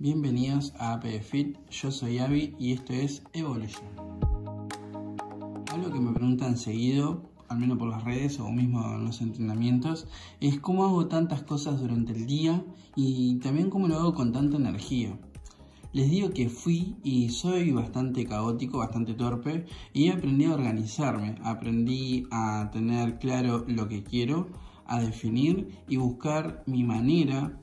Bienvenidos a Fit, yo soy Avi y esto es Evolution. Algo que me preguntan seguido, al menos por las redes o mismo en los entrenamientos, es cómo hago tantas cosas durante el día y también cómo lo hago con tanta energía. Les digo que fui y soy bastante caótico, bastante torpe y aprendí a organizarme, aprendí a tener claro lo que quiero, a definir y buscar mi manera.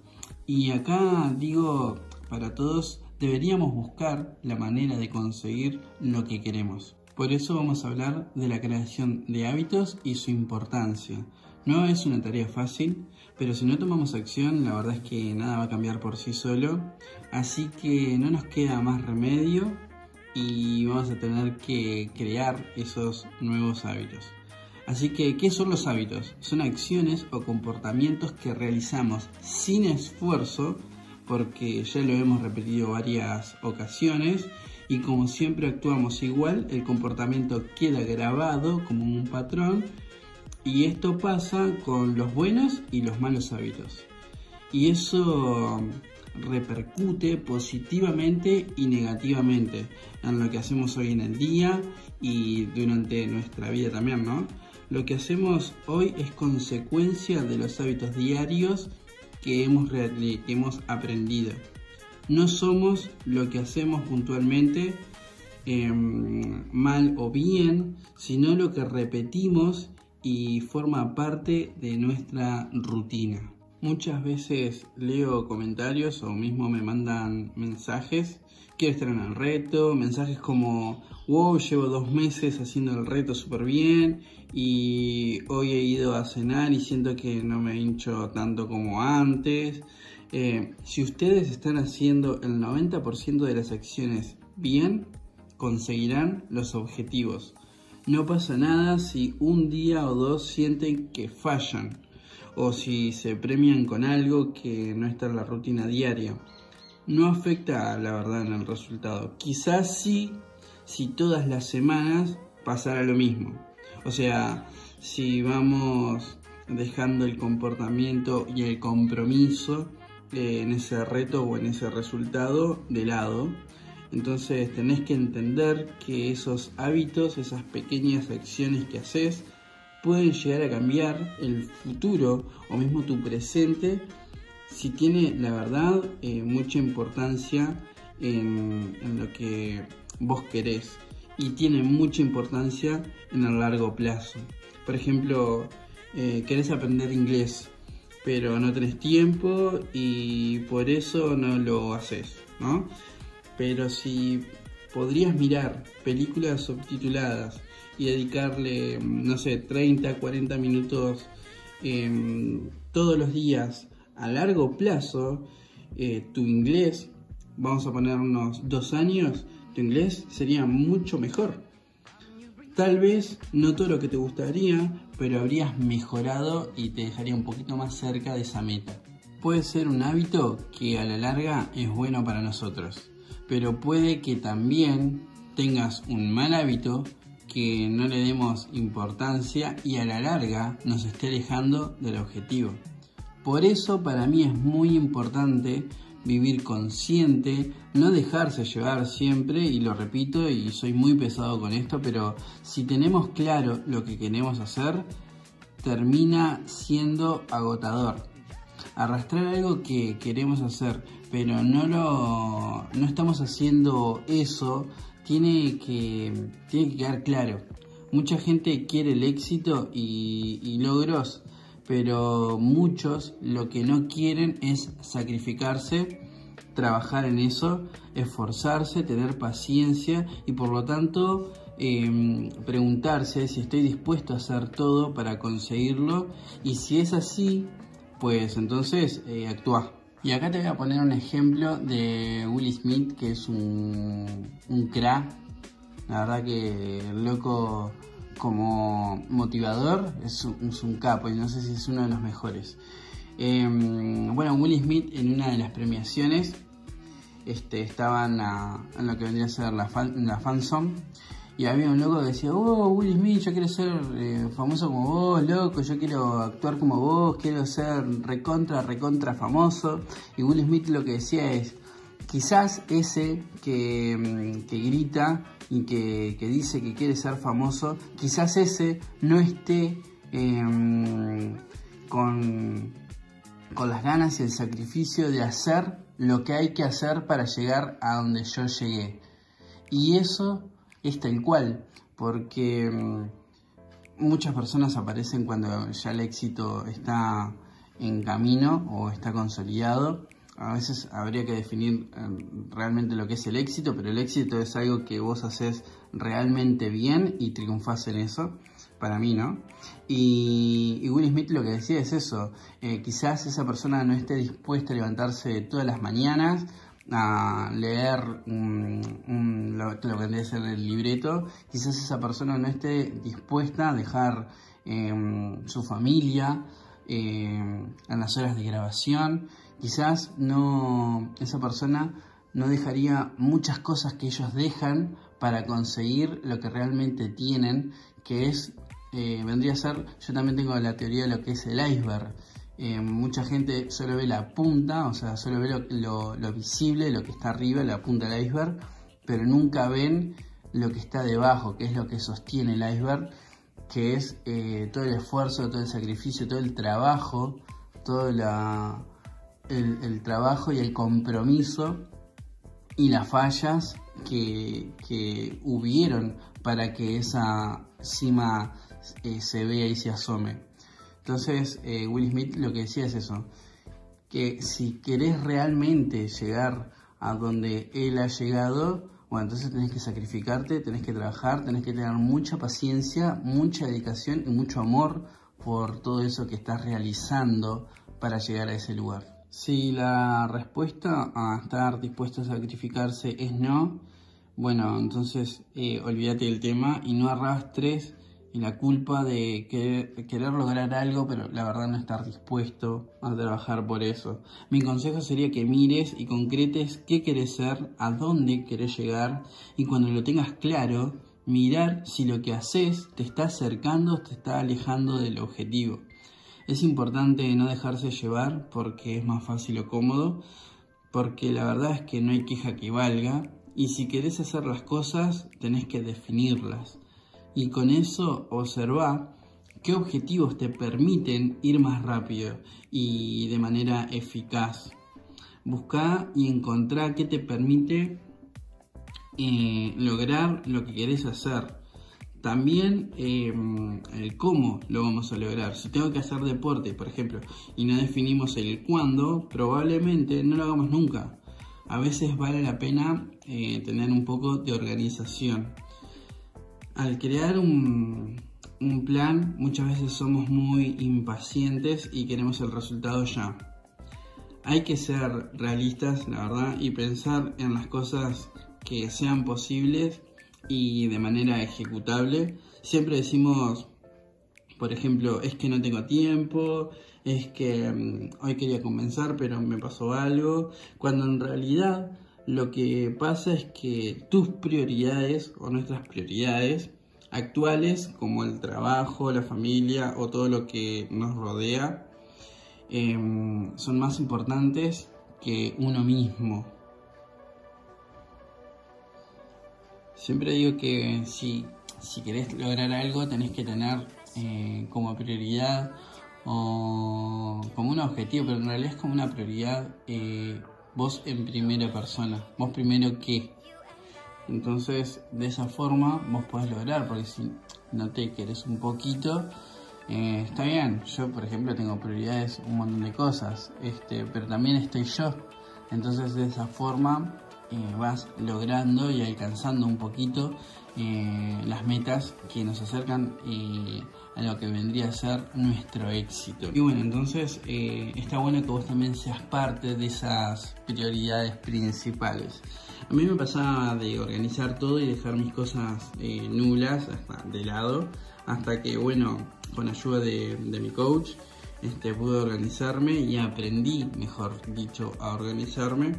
Y acá digo, para todos, deberíamos buscar la manera de conseguir lo que queremos. Por eso vamos a hablar de la creación de hábitos y su importancia. No es una tarea fácil, pero si no tomamos acción, la verdad es que nada va a cambiar por sí solo. Así que no nos queda más remedio y vamos a tener que crear esos nuevos hábitos. Así que, ¿qué son los hábitos? Son acciones o comportamientos que realizamos sin esfuerzo porque ya lo hemos repetido varias ocasiones y como siempre actuamos igual, el comportamiento queda grabado como un patrón y esto pasa con los buenos y los malos hábitos. Y eso repercute positivamente y negativamente en lo que hacemos hoy en el día y durante nuestra vida también, ¿no? Lo que hacemos hoy es consecuencia de los hábitos diarios que hemos, aprendido. No somos lo que hacemos puntualmente em, mal o bien, sino lo que repetimos y forma parte de nuestra rutina. Muchas veces leo comentarios o mismo me mandan mensajes, quiero estar en el reto, mensajes como, wow, llevo dos meses haciendo el reto súper bien y hoy he ido a cenar y siento que no me hincho tanto como antes. Eh, si ustedes están haciendo el 90% de las acciones bien, conseguirán los objetivos. No pasa nada si un día o dos sienten que fallan o si se premian con algo que no está en la rutina diaria. No afecta la verdad en el resultado. Quizás sí si todas las semanas pasara lo mismo. O sea, si vamos dejando el comportamiento y el compromiso eh, en ese reto o en ese resultado de lado, entonces tenés que entender que esos hábitos, esas pequeñas acciones que haces, pueden llegar a cambiar el futuro o mismo tu presente si tiene la verdad eh, mucha importancia en, en lo que vos querés y tiene mucha importancia en el largo plazo. Por ejemplo, eh, querés aprender inglés, pero no tenés tiempo y por eso no lo haces, ¿no? Pero si podrías mirar películas subtituladas y dedicarle, no sé, 30, 40 minutos em, todos los días a largo plazo, eh, tu inglés, vamos a poner unos dos años, tu inglés sería mucho mejor. Tal vez no todo lo que te gustaría, pero habrías mejorado y te dejaría un poquito más cerca de esa meta. Puede ser un hábito que a la larga es bueno para nosotros, pero puede que también tengas un mal hábito que no le demos importancia y a la larga nos esté alejando del objetivo. Por eso para mí es muy importante vivir consciente, no dejarse llevar siempre, y lo repito y soy muy pesado con esto, pero si tenemos claro lo que queremos hacer, termina siendo agotador. Arrastrar algo que queremos hacer, pero no lo no estamos haciendo eso, tiene que, tiene que quedar claro. Mucha gente quiere el éxito y, y logros pero muchos lo que no quieren es sacrificarse, trabajar en eso, esforzarse, tener paciencia y por lo tanto em, preguntarse si estoy dispuesto a hacer todo para conseguirlo y si es así, pues entonces eh, actúa. Y acá te voy a poner un ejemplo de Will Smith que es un, un crack. La verdad que el loco como motivador es un, capo y no sé si es uno de los mejores. Em, bueno, Will Smith en una de las premiaciones este, estaban en lo que vendría a ser la, fan, la y había un loco que decía, oh Will Smith, yo quiero ser eh, famoso como vos, loco, yo quiero actuar como vos, quiero ser recontra, recontra famoso. Y Will Smith lo que decía es, quizás ese que, mm, grita y que, dice que quiere ser famoso, quizás ese no esté em, con, con las ganas y el sacrificio de hacer lo que hay que hacer para llegar a donde yo llegué. Y eso es tal cual, porque mm, muchas personas aparecen cuando ya el éxito está en camino o está consolidado. A veces habría que definir em, realmente lo que es el éxito, pero el éxito es algo que vos haces realmente bien y triunfás en eso, para mí, ¿no? Y, Will Smith lo que decía es eso, eh, quizás esa persona no esté dispuesta a levantarse todas las mañanas a leer lo, que a ser el libreto, quizás esa persona no esté dispuesta a dejar em, su familia em, en las horas de grabación, quizás no esa persona no dejaría muchas cosas que ellos dejan para conseguir lo que realmente tienen, que es, eh, vendría a ser, yo también tengo la teoría de lo que es el iceberg. Eh, mucha gente solo ve la punta, o sea, solo ve lo, visible, lo que está arriba, la punta del iceberg, pero nunca ven lo que está debajo, que es lo que sostiene el iceberg, que es eh, todo el esfuerzo, todo el sacrificio, todo el trabajo, todo la, el, trabajo y el compromiso y las fallas que, que hubieron para que esa cima eh, se vea y se asome. Entonces, eh, Will Smith lo que decía es eso, que si querés realmente llegar a donde él ha llegado, bueno, entonces tenés que sacrificarte, tenés que trabajar, tenés que tener mucha paciencia, mucha dedicación y mucho amor por todo eso que estás realizando para llegar a ese lugar. Si la respuesta a estar dispuesto a sacrificarse es no, bueno, entonces eh, olvídate del tema y no arrastres la culpa de querer, lograr algo, pero la verdad no estar dispuesto a trabajar por eso. Mi consejo sería que mires y concretes qué querés ser, a dónde querés llegar y cuando lo tengas claro, mirar si lo que haces te está acercando o te está alejando del objetivo. Es importante no dejarse llevar porque es más fácil o cómodo, porque la verdad es que no hay queja que valga y si querés hacer las cosas tenés que definirlas y con eso observa qué objetivos te permiten ir más rápido y de manera eficaz. Busca y encontrar qué te permite eh, lograr lo que querés hacer. También em, el cómo lo vamos a lograr. Si tengo que hacer deporte, por ejemplo, y no definimos el cuándo, probablemente no lo hagamos nunca. A veces vale la pena eh, tener un poco de organización al crear un, plan muchas veces somos muy impacientes y queremos el resultado ya. Hay que ser realistas, la verdad, y pensar en las cosas que sean posibles y de manera ejecutable. Siempre decimos, por ejemplo, es que no tengo tiempo, es que mm, hoy quería comenzar pero me pasó algo, cuando en realidad lo que pasa es que tus prioridades o nuestras prioridades actuales, como el trabajo, la familia o todo lo que nos rodea, em, son más importantes que uno mismo. Siempre digo que si, si querés lograr algo tenés que tener eh, como prioridad o como un objetivo, pero en realidad es como una prioridad eh, vos en primera persona, vos primero qué. Entonces, de esa forma vos podés lograr, porque si no te querés un poquito, eh, está bien. Yo, por ejemplo, tengo prioridades, un montón de cosas, este, pero también estoy yo. Entonces, de esa forma eh, vas logrando y alcanzando un poquito eh, las metas que nos acercan a lo que vendría a ser nuestro éxito. Y bueno, entonces está bueno que vos también seas parte de esas prioridades principales. A mí me pasaba de organizar todo y dejar mis cosas eh, nulas de lado, hasta que, bueno, con ayuda de, mi coach, este, pude organizarme y aprendí, mejor dicho, a organizarme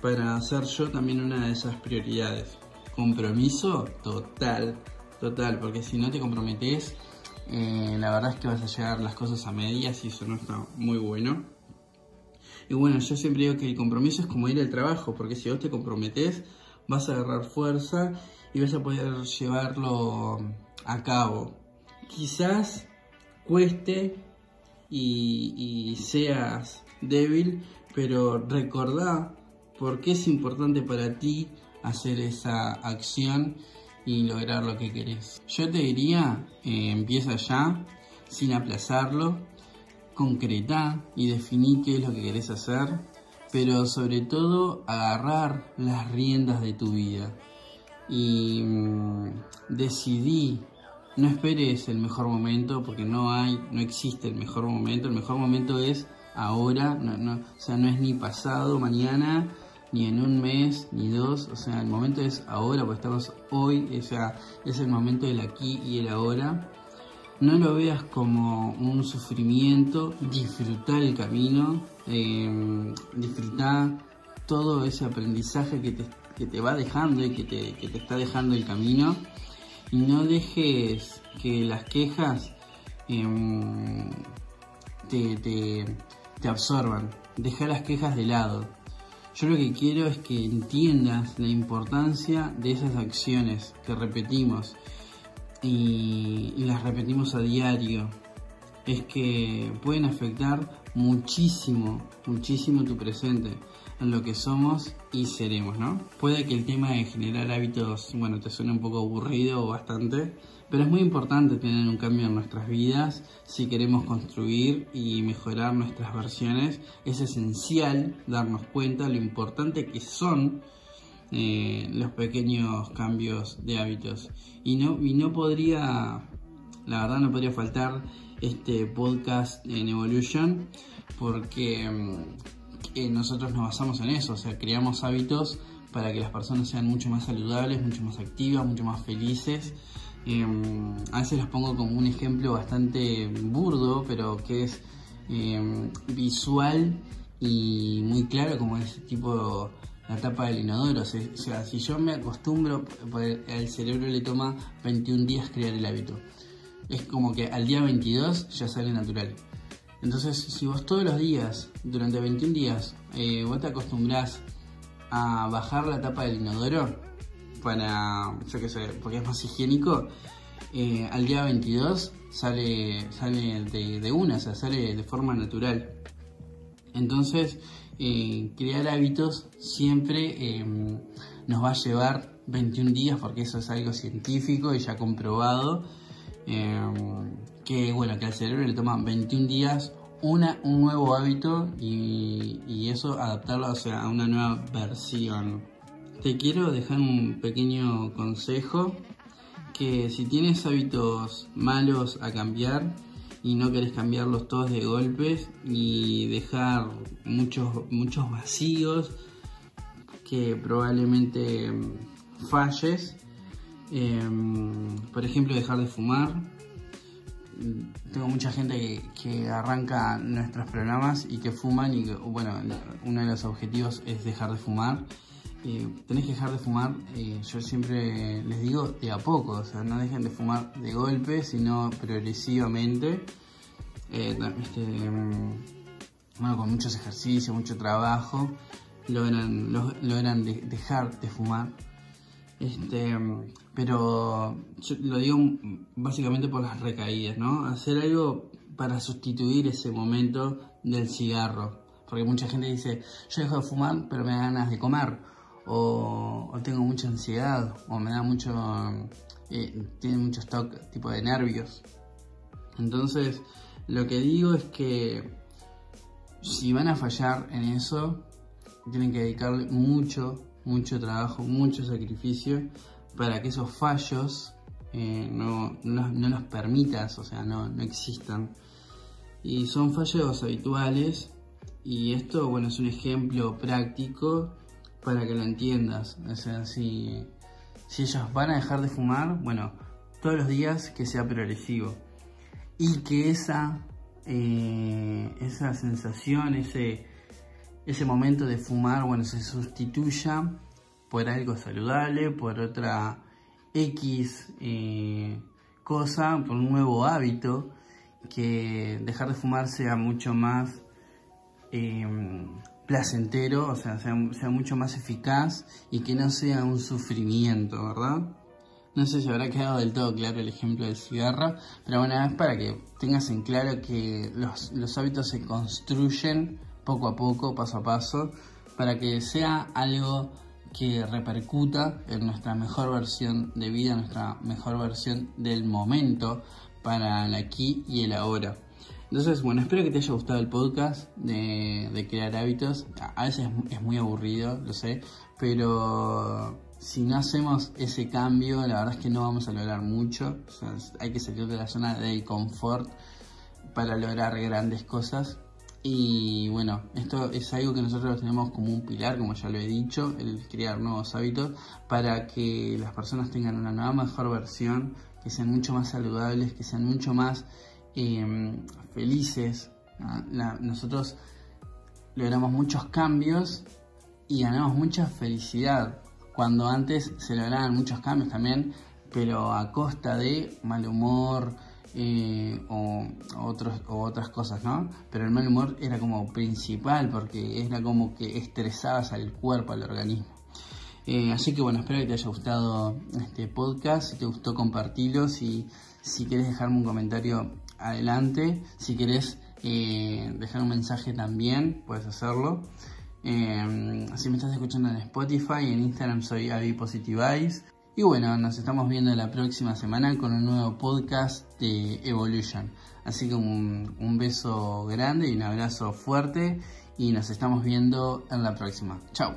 para hacer yo también una de esas prioridades. Compromiso total, total, porque si no te comprometes, eh, la verdad es que vas a llegar las cosas a medias y eso no está muy bueno. Y bueno, yo siempre digo que el compromiso es como ir al trabajo, porque si vos te comprometés, vas a agarrar fuerza y vas a poder llevarlo a cabo. Quizás cueste y, seas débil, pero recordá por qué es importante para ti hacer esa acción y lograr lo que querés. Yo te diría, eh, empieza ya, sin aplazarlo, concreta y definí qué es lo que querés hacer, pero sobre todo agarrar las riendas de tu vida y mm, decidí no esperes el mejor momento porque no hay, no existe el mejor momento. El mejor momento es ahora, o sea, no es ni pasado, mañana, ni en un mes, ni dos. O sea, el momento es ahora, porque estamos hoy, o sea, es el momento del aquí y el ahora. No lo veas como un sufrimiento, disfrutar el camino, eh, disfrutar todo ese aprendizaje que te, que te va dejando y que te, que te está dejando el camino y no dejes que las quejas em, te, te, absorban. Deja las quejas de lado. Yo lo que quiero es que entiendas la importancia de esas acciones que repetimos y, las repetimos a diario. Es que pueden afectar muchísimo, muchísimo tu presente en lo que somos y seremos, ¿no? Puede que el tema de generar hábitos, bueno, te suene un poco aburrido o bastante, pero es muy importante tener un cambio en nuestras vidas si queremos construir y mejorar nuestras versiones. Es esencial darnos cuenta lo importante que son eh, los pequeños cambios de hábitos. Y no, y no podría, la verdad no podría faltar este podcast en Evolution porque mm, nosotros nos basamos en eso, o sea, creamos hábitos para que las personas sean mucho más saludables, mucho más activas, mucho más felices. Em, a veces los pongo como un ejemplo bastante burdo, pero que es em, visual y muy claro, como es tipo la tapa del inodoro. O sea, si yo me acostumbro, al cerebro le toma 21 días crear el hábito. Es como que al día 22 ya sale natural. Entonces, si vos todos los días, durante 21 días, eh, vos te acostumbrás a bajar la tapa del inodoro para, yo qué sé, porque es más higiénico, eh, al día 22 sale, sale de, una, o sea, sale de forma natural. Entonces, eh, crear hábitos siempre em, nos va a llevar 21 días porque eso es algo científico y ya comprobado. Em, que bueno, que al cerebro le toma 21 días una, un nuevo hábito y, eso adaptarlo a una nueva versión. Te quiero dejar un pequeño consejo que si tienes hábitos malos a cambiar y no querés cambiarlos todos de golpes y dejar muchos, muchos vacíos que probablemente falles, em, por ejemplo dejar de fumar, tengo mucha gente que, arranca nuestros programas y que fuman y que, bueno, uno de los objetivos es dejar de fumar. Eh, tenés que dejar de fumar, eh, yo siempre les digo, de a poco, o sea, no dejen de fumar de golpe, sino progresivamente. Eh, este, mm, bueno, con muchos ejercicios, mucho trabajo, logran, logran dejar de fumar. Este, pero yo lo digo básicamente por las recaídas, ¿no? Hacer algo para sustituir ese momento del cigarro. Porque mucha gente dice, yo dejo de fumar, pero me da ganas de comer. O, tengo mucha ansiedad, o me da mucho, eh, tiene mucho stock tipo de nervios. Entonces, lo que digo es que si van a fallar en eso, tienen que dedicarle mucho, mucho trabajo, mucho sacrificio para que esos fallos eh, no, no, los permitas, o sea, no, no existan. Y son fallos habituales y esto, bueno, es un ejemplo práctico para que lo entiendas. O sea, si, si ellos van a dejar de fumar, bueno, todos los días que sea progresivo. Y que esa, eh, esa sensación, ese, ese momento de fumar, bueno, se sustituya por algo saludable, por otra X eh, cosa, por un nuevo hábito, que dejar de fumar sea mucho más em, placentero, o sea, sea, mucho más eficaz y que no sea un sufrimiento, ¿verdad? No sé si habrá quedado del todo claro el ejemplo del cigarro, pero bueno, es para que tengas en claro que los, los hábitos se construyen poco a poco, paso a paso, para que sea algo que repercuta en nuestra mejor versión de vida, nuestra mejor versión del momento para el aquí y el ahora. Entonces, bueno, espero que te haya gustado el podcast de, crear hábitos. A veces es muy aburrido, lo sé, pero si no hacemos ese cambio, la verdad es que no vamos a lograr mucho. hay que salir de la zona de confort para lograr grandes cosas. Y bueno, esto es algo que nosotros tenemos como un pilar, como ya lo he dicho, el crear nuevos hábitos para que las personas tengan una nueva, mejor versión, que sean mucho más saludables, que sean mucho más em, felices. nosotros logramos muchos cambios y ganamos mucha felicidad, cuando antes se lograban muchos cambios también, pero a costa de mal humor, eh, o, otros, o otras cosas, ¿no? Pero el mal humor era como principal porque era como que estresabas al cuerpo, al organismo. Eh, así que bueno, espero que te haya gustado este podcast. Si te gustó, compartilo. Si, si quieres dejarme un comentario, adelante. Si quieres eh, dejar un mensaje también, puedes hacerlo. si me estás escuchando en Spotify, en Instagram soy Avi y bueno, nos estamos viendo la próxima semana con un nuevo podcast de Evolution. Así que un, un beso grande y un abrazo fuerte y nos estamos viendo en la próxima. Chao.